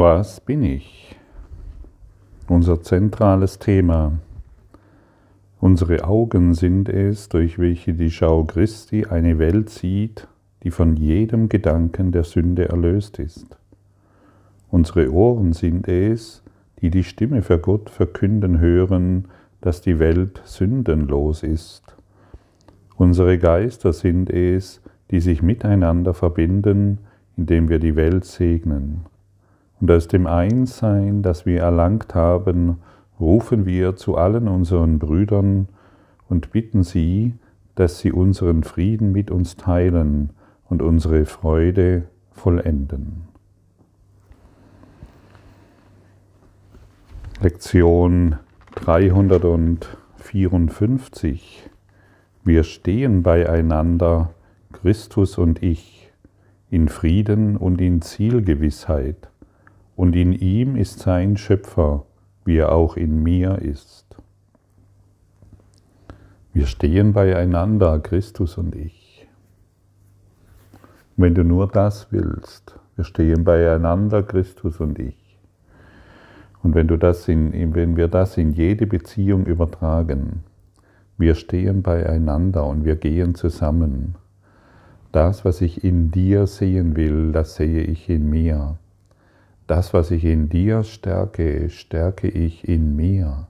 Was bin ich? Unser zentrales Thema. Unsere Augen sind es, durch welche die Schau Christi eine Welt sieht, die von jedem Gedanken der Sünde erlöst ist. Unsere Ohren sind es, die die Stimme für Gott verkünden hören, dass die Welt sündenlos ist. Unsere Geister sind es, die sich miteinander verbinden, indem wir die Welt segnen. Und aus dem Einssein, das wir erlangt haben, rufen wir zu allen unseren Brüdern und bitten sie, dass sie unseren Frieden mit uns teilen und unsere Freude vollenden. Lektion 354 Wir stehen beieinander, Christus und ich, in Frieden und in Zielgewissheit und in ihm ist sein Schöpfer, wie er auch in mir ist. Wir stehen beieinander, Christus und ich. Wenn du nur das willst, wir stehen beieinander, Christus und ich. Und wenn, du das in, wenn wir das in jede Beziehung übertragen, wir stehen beieinander und wir gehen zusammen. Das, was ich in dir sehen will, das sehe ich in mir. Das, was ich in dir stärke, stärke ich in mir.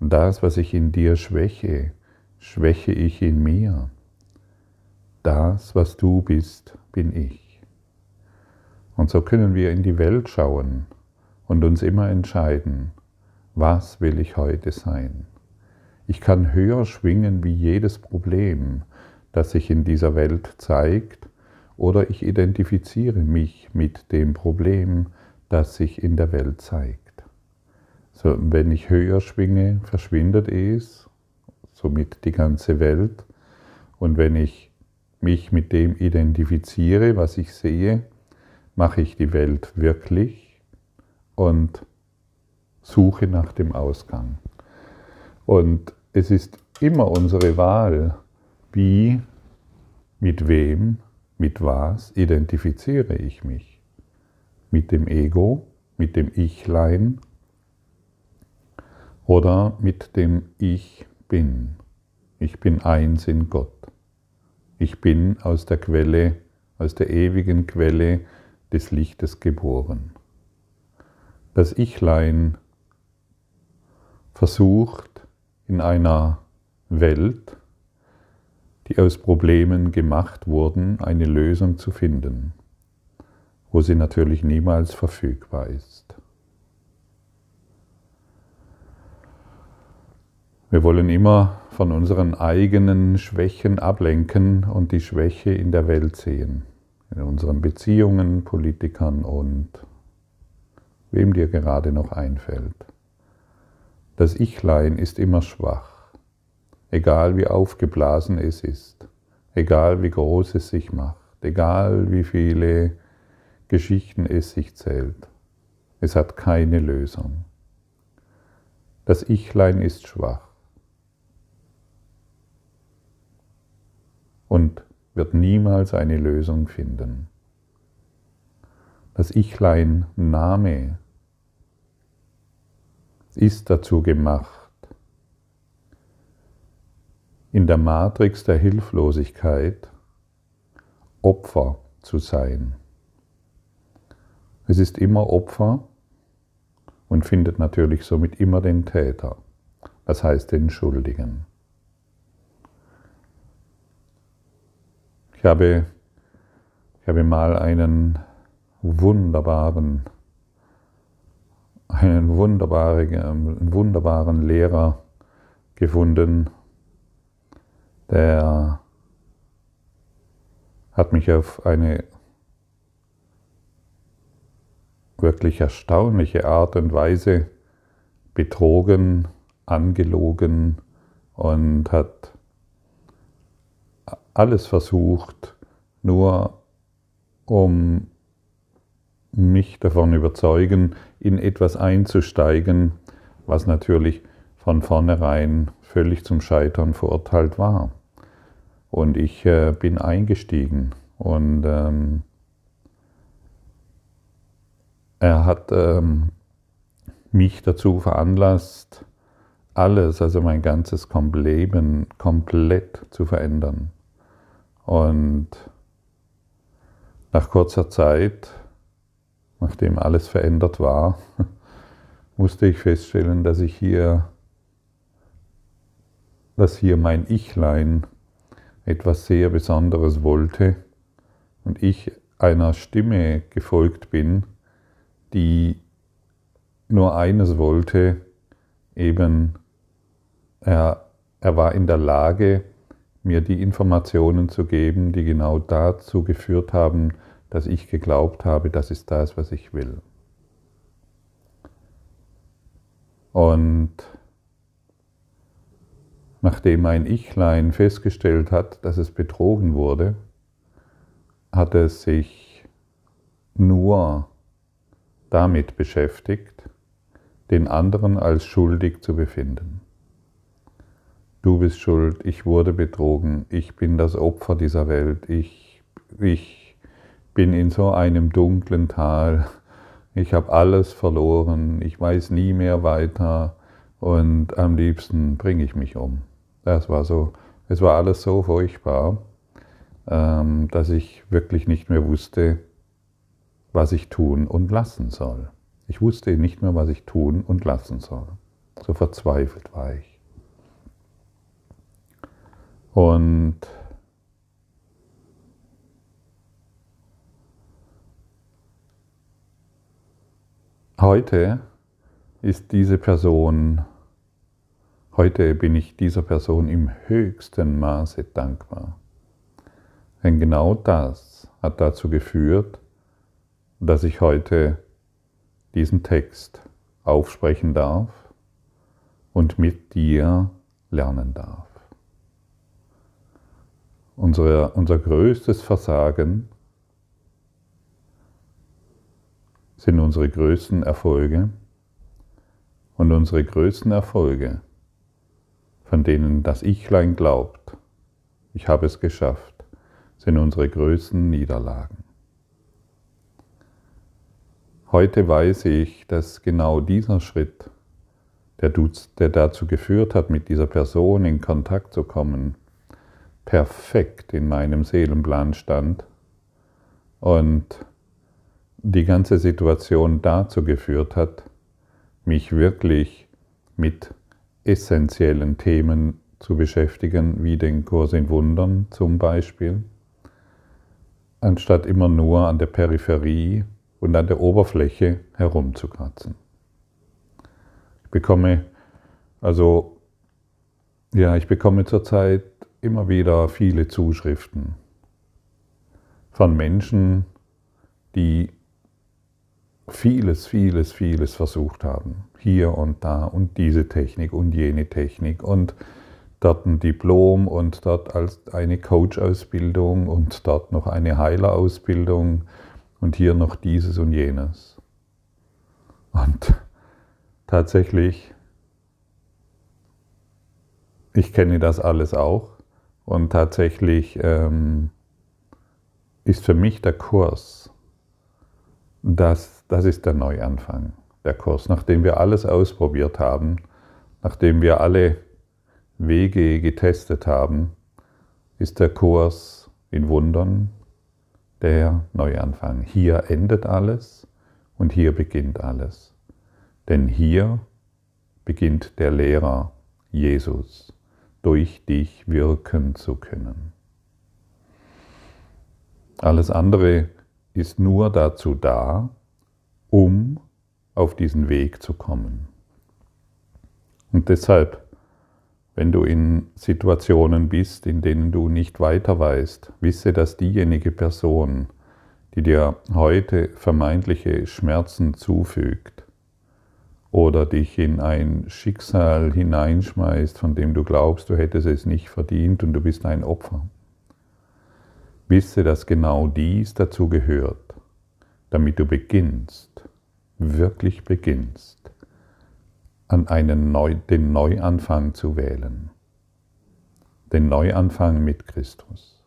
Das, was ich in dir schwäche, schwäche ich in mir. Das, was du bist, bin ich. Und so können wir in die Welt schauen und uns immer entscheiden, was will ich heute sein. Ich kann höher schwingen wie jedes Problem, das sich in dieser Welt zeigt, oder ich identifiziere mich mit dem Problem, das sich in der Welt zeigt. So, wenn ich höher schwinge, verschwindet es, somit die ganze Welt. Und wenn ich mich mit dem identifiziere, was ich sehe, mache ich die Welt wirklich und suche nach dem Ausgang. Und es ist immer unsere Wahl, wie, mit wem, mit was identifiziere ich mich mit dem Ego, mit dem Ichlein oder mit dem Ich bin. Ich bin eins in Gott. Ich bin aus der Quelle, aus der ewigen Quelle des Lichtes geboren. Das Ichlein versucht in einer Welt, die aus Problemen gemacht wurden, eine Lösung zu finden wo sie natürlich niemals verfügbar ist. Wir wollen immer von unseren eigenen Schwächen ablenken und die Schwäche in der Welt sehen, in unseren Beziehungen, Politikern und wem dir gerade noch einfällt. Das Ichlein ist immer schwach, egal wie aufgeblasen es ist, egal wie groß es sich macht, egal wie viele Geschichten es sich zählt. Es hat keine Lösung. Das Ichlein ist schwach und wird niemals eine Lösung finden. Das Ichlein Name ist dazu gemacht, in der Matrix der Hilflosigkeit Opfer zu sein. Es ist immer Opfer und findet natürlich somit immer den Täter, das heißt den Schuldigen. Ich habe, ich habe mal einen wunderbaren, einen wunderbaren, einen wunderbaren Lehrer gefunden, der hat mich auf eine wirklich erstaunliche Art und Weise betrogen, angelogen und hat alles versucht, nur um mich davon überzeugen, in etwas einzusteigen, was natürlich von vornherein völlig zum Scheitern verurteilt war. Und ich äh, bin eingestiegen und ähm, er hat ähm, mich dazu veranlasst, alles, also mein ganzes Leben komplett zu verändern. Und nach kurzer Zeit, nachdem alles verändert war, musste ich feststellen, dass ich hier, dass hier mein Ichlein etwas sehr Besonderes wollte und ich einer Stimme gefolgt bin, die nur eines wollte, eben er, er war in der Lage, mir die Informationen zu geben, die genau dazu geführt haben, dass ich geglaubt habe, das ist das, was ich will. Und nachdem mein Ichlein festgestellt hat, dass es betrogen wurde, hat es sich nur damit beschäftigt, den anderen als schuldig zu befinden. Du bist schuld, ich wurde betrogen, ich bin das Opfer dieser Welt, ich, ich bin in so einem dunklen Tal, ich habe alles verloren, ich weiß nie mehr weiter und am liebsten bringe ich mich um. Das war so, es war alles so furchtbar, ähm, dass ich wirklich nicht mehr wusste, was ich tun und lassen soll. Ich wusste nicht mehr, was ich tun und lassen soll. So verzweifelt war ich. Und heute ist diese Person, heute bin ich dieser Person im höchsten Maße dankbar. Denn genau das hat dazu geführt, dass ich heute diesen Text aufsprechen darf und mit dir lernen darf. Unsere, unser größtes Versagen sind unsere größten Erfolge und unsere größten Erfolge, von denen das Ichlein glaubt, ich habe es geschafft, sind unsere größten Niederlagen. Heute weiß ich, dass genau dieser Schritt, der, der dazu geführt hat, mit dieser Person in Kontakt zu kommen, perfekt in meinem Seelenplan stand und die ganze Situation dazu geführt hat, mich wirklich mit essentiellen Themen zu beschäftigen, wie den Kurs in Wundern zum Beispiel, anstatt immer nur an der Peripherie und an der Oberfläche herumzukratzen. Ich bekomme also, ja, ich bekomme zurzeit immer wieder viele Zuschriften von Menschen, die vieles, vieles, vieles versucht haben. Hier und da und diese Technik und jene Technik und dort ein Diplom und dort als eine Coach-Ausbildung und dort noch eine Heilerausbildung und hier noch dieses und jenes. Und tatsächlich, ich kenne das alles auch und tatsächlich ähm, ist für mich der Kurs, das, das ist der Neuanfang, der Kurs, nachdem wir alles ausprobiert haben, nachdem wir alle Wege getestet haben, ist der Kurs in Wundern der Neuanfang. Hier endet alles und hier beginnt alles. Denn hier beginnt der Lehrer Jesus, durch dich wirken zu können. Alles andere ist nur dazu da, um auf diesen Weg zu kommen. Und deshalb wenn du in Situationen bist, in denen du nicht weiter weißt, wisse, dass diejenige Person, die dir heute vermeintliche Schmerzen zufügt oder dich in ein Schicksal hineinschmeißt, von dem du glaubst, du hättest es nicht verdient und du bist ein Opfer. Wisse, dass genau dies dazu gehört, damit du beginnst, wirklich beginnst, an einen Neu, den Neuanfang zu wählen. Den Neuanfang mit Christus.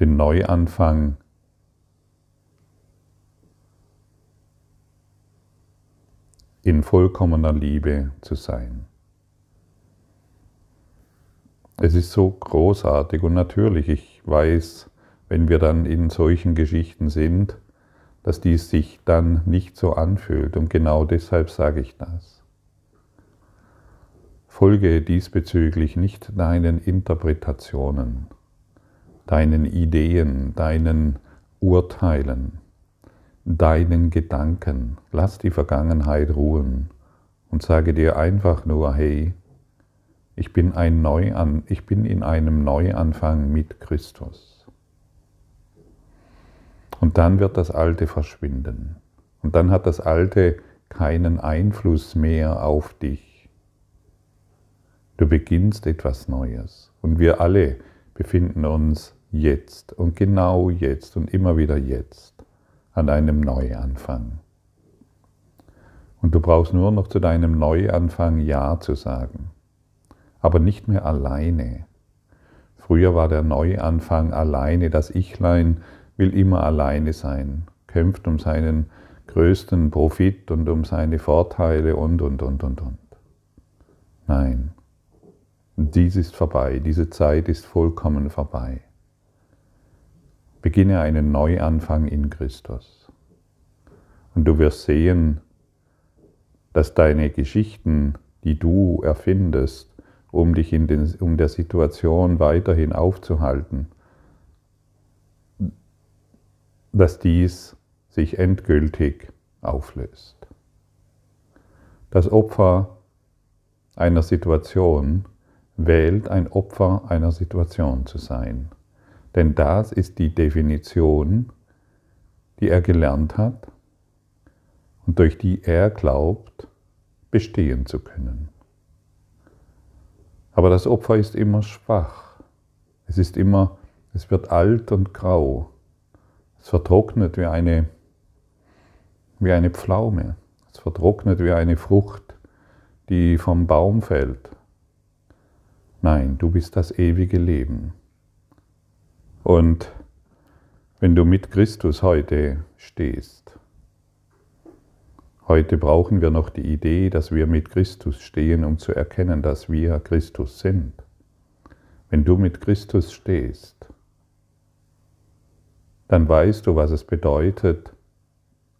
Den Neuanfang in vollkommener Liebe zu sein. Es ist so großartig und natürlich, ich weiß, wenn wir dann in solchen Geschichten sind, dass dies sich dann nicht so anfühlt. Und genau deshalb sage ich das. Folge diesbezüglich nicht deinen Interpretationen, deinen Ideen, deinen Urteilen, deinen Gedanken. Lass die Vergangenheit ruhen und sage dir einfach nur, hey, ich bin, ein Neuan, ich bin in einem Neuanfang mit Christus. Und dann wird das Alte verschwinden. Und dann hat das Alte keinen Einfluss mehr auf dich. Du beginnst etwas Neues. Und wir alle befinden uns jetzt und genau jetzt und immer wieder jetzt an einem Neuanfang. Und du brauchst nur noch zu deinem Neuanfang Ja zu sagen aber nicht mehr alleine. Früher war der Neuanfang alleine, das Ichlein will immer alleine sein, kämpft um seinen größten Profit und um seine Vorteile und, und, und, und, und. Dies ist vorbei, diese Zeit ist vollkommen vorbei. Beginne einen Neuanfang in Christus. Und du wirst sehen, dass deine Geschichten, die du erfindest, um dich in den, um der Situation weiterhin aufzuhalten, dass dies sich endgültig auflöst. Das Opfer einer Situation wählt ein Opfer einer Situation zu sein. Denn das ist die Definition, die er gelernt hat und durch die er glaubt, bestehen zu können. Aber das Opfer ist immer schwach. Es ist immer, es wird alt und grau. Es vertrocknet wie eine, wie eine Pflaume. Es vertrocknet wie eine Frucht, die vom Baum fällt. Nein, du bist das ewige Leben. Und wenn du mit Christus heute stehst, Heute brauchen wir noch die Idee, dass wir mit Christus stehen, um zu erkennen, dass wir Christus sind. Wenn du mit Christus stehst, dann weißt du, was es bedeutet,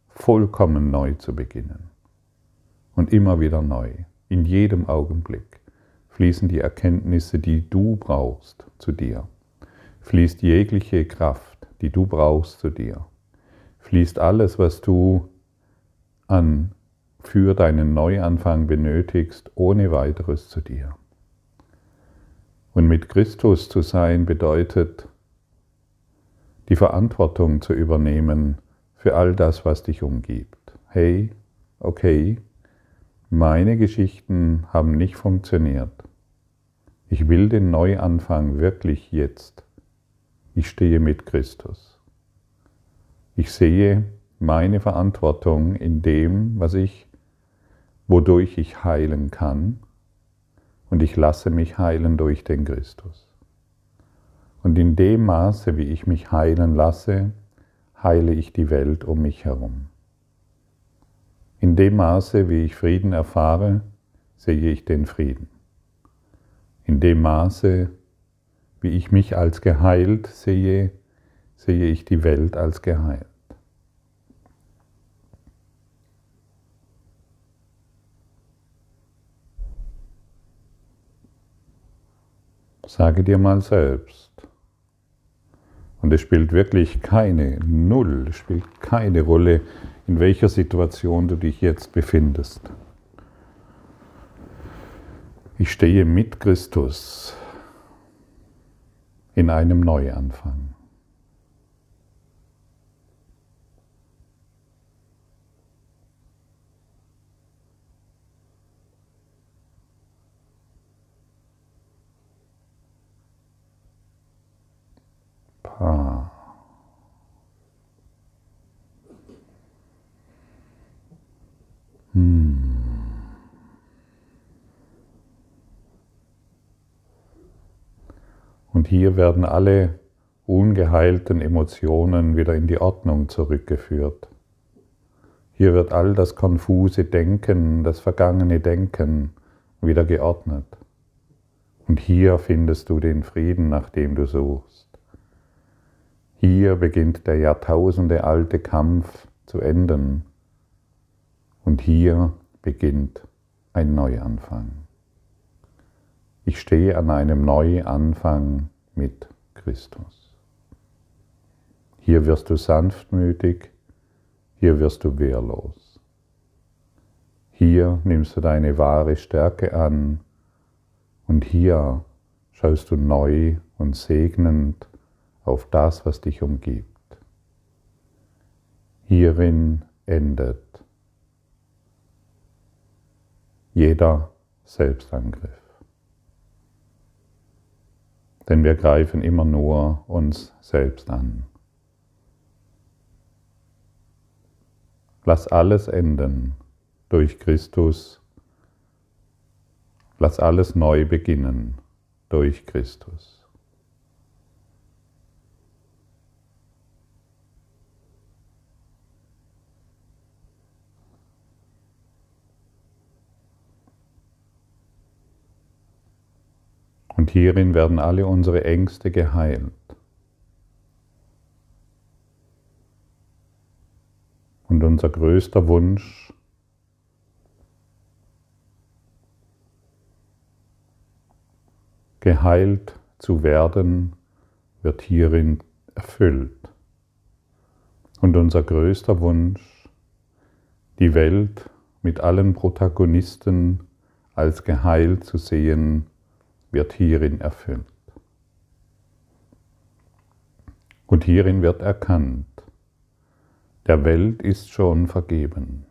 vollkommen neu zu beginnen. Und immer wieder neu, in jedem Augenblick, fließen die Erkenntnisse, die du brauchst, zu dir. Fließt jegliche Kraft, die du brauchst, zu dir. Fließt alles, was du an für deinen Neuanfang benötigst, ohne weiteres zu dir. Und mit Christus zu sein bedeutet, die Verantwortung zu übernehmen für all das, was dich umgibt. Hey, okay, meine Geschichten haben nicht funktioniert. Ich will den Neuanfang wirklich jetzt. Ich stehe mit Christus. Ich sehe, meine Verantwortung in dem, was ich, wodurch ich heilen kann. Und ich lasse mich heilen durch den Christus. Und in dem Maße, wie ich mich heilen lasse, heile ich die Welt um mich herum. In dem Maße, wie ich Frieden erfahre, sehe ich den Frieden. In dem Maße, wie ich mich als geheilt sehe, sehe ich die Welt als geheilt. Sage dir mal selbst. Und es spielt wirklich keine, null, spielt keine Rolle, in welcher Situation du dich jetzt befindest. Ich stehe mit Christus in einem Neuanfang. Ah. Und hier werden alle ungeheilten Emotionen wieder in die Ordnung zurückgeführt. Hier wird all das konfuse Denken, das vergangene Denken wieder geordnet. Und hier findest du den Frieden, nach dem du suchst. Hier beginnt der Jahrtausende alte Kampf zu enden. Und hier beginnt ein Neuanfang. Ich stehe an einem Neuanfang mit Christus. Hier wirst du sanftmütig, hier wirst du wehrlos. Hier nimmst du deine wahre Stärke an und hier schaust du neu und segnend auf das, was dich umgibt. Hierin endet jeder Selbstangriff. Denn wir greifen immer nur uns selbst an. Lass alles enden durch Christus. Lass alles neu beginnen durch Christus. Und hierin werden alle unsere Ängste geheilt. Und unser größter Wunsch geheilt zu werden, wird hierin erfüllt. Und unser größter Wunsch, die Welt mit allen Protagonisten als geheilt zu sehen, wird hierin erfüllt. Und hierin wird erkannt, der Welt ist schon vergeben.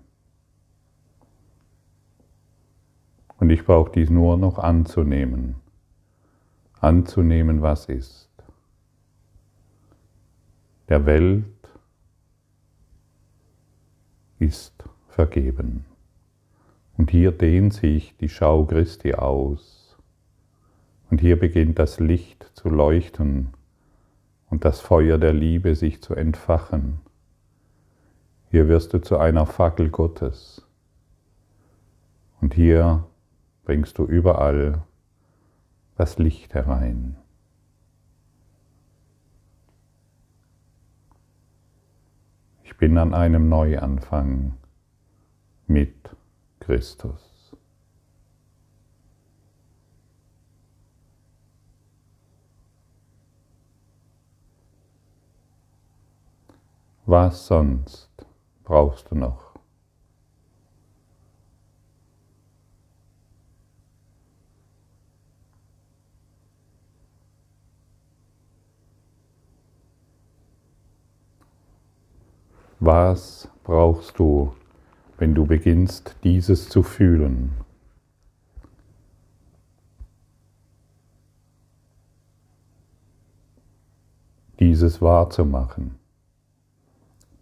Und ich brauche dies nur noch anzunehmen. Anzunehmen, was ist. Der Welt ist vergeben. Und hier dehnt sich die Schau Christi aus. Und hier beginnt das Licht zu leuchten und das Feuer der Liebe sich zu entfachen. Hier wirst du zu einer Fackel Gottes. Und hier bringst du überall das Licht herein. Ich bin an einem Neuanfang mit Christus. Was sonst? brauchst du noch? Was brauchst du, wenn du beginnst, dieses zu fühlen? Dieses wahrzumachen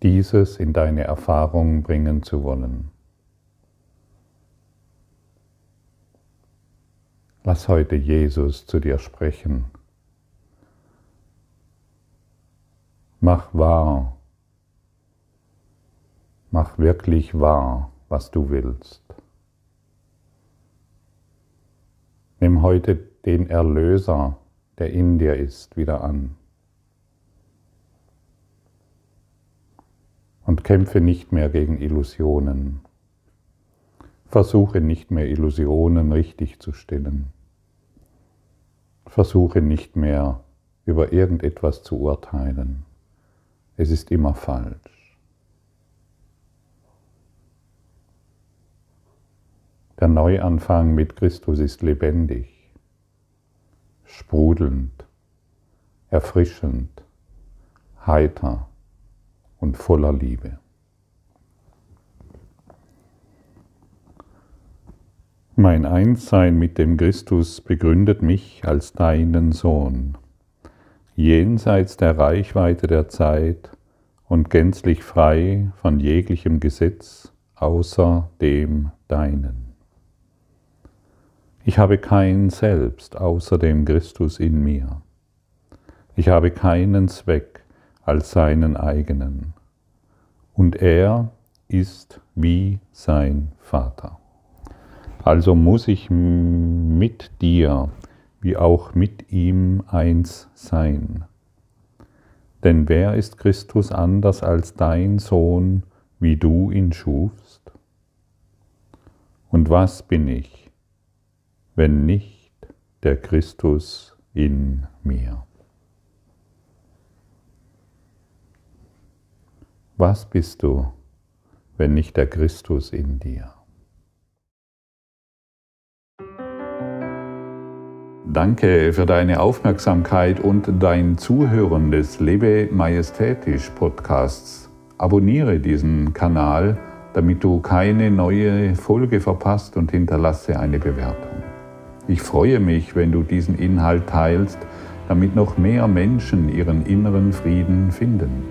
dieses in deine Erfahrung bringen zu wollen. Lass heute Jesus zu dir sprechen. Mach wahr, mach wirklich wahr, was du willst. Nimm heute den Erlöser, der in dir ist, wieder an. Und kämpfe nicht mehr gegen Illusionen. Versuche nicht mehr Illusionen richtig zu stellen. Versuche nicht mehr über irgendetwas zu urteilen. Es ist immer falsch. Der Neuanfang mit Christus ist lebendig, sprudelnd, erfrischend, heiter und voller Liebe. Mein Einssein mit dem Christus begründet mich als deinen Sohn, jenseits der Reichweite der Zeit und gänzlich frei von jeglichem Gesetz außer dem deinen. Ich habe kein Selbst außer dem Christus in mir. Ich habe keinen Zweck als seinen eigenen. Und er ist wie sein Vater. Also muss ich mit dir wie auch mit ihm eins sein. Denn wer ist Christus anders als dein Sohn, wie du ihn schufst? Und was bin ich, wenn nicht der Christus in mir? Was bist du, wenn nicht der Christus in dir? Danke für deine Aufmerksamkeit und dein Zuhören des Lebe Majestätisch Podcasts. Abonniere diesen Kanal, damit du keine neue Folge verpasst und hinterlasse eine Bewertung. Ich freue mich, wenn du diesen Inhalt teilst, damit noch mehr Menschen ihren inneren Frieden finden.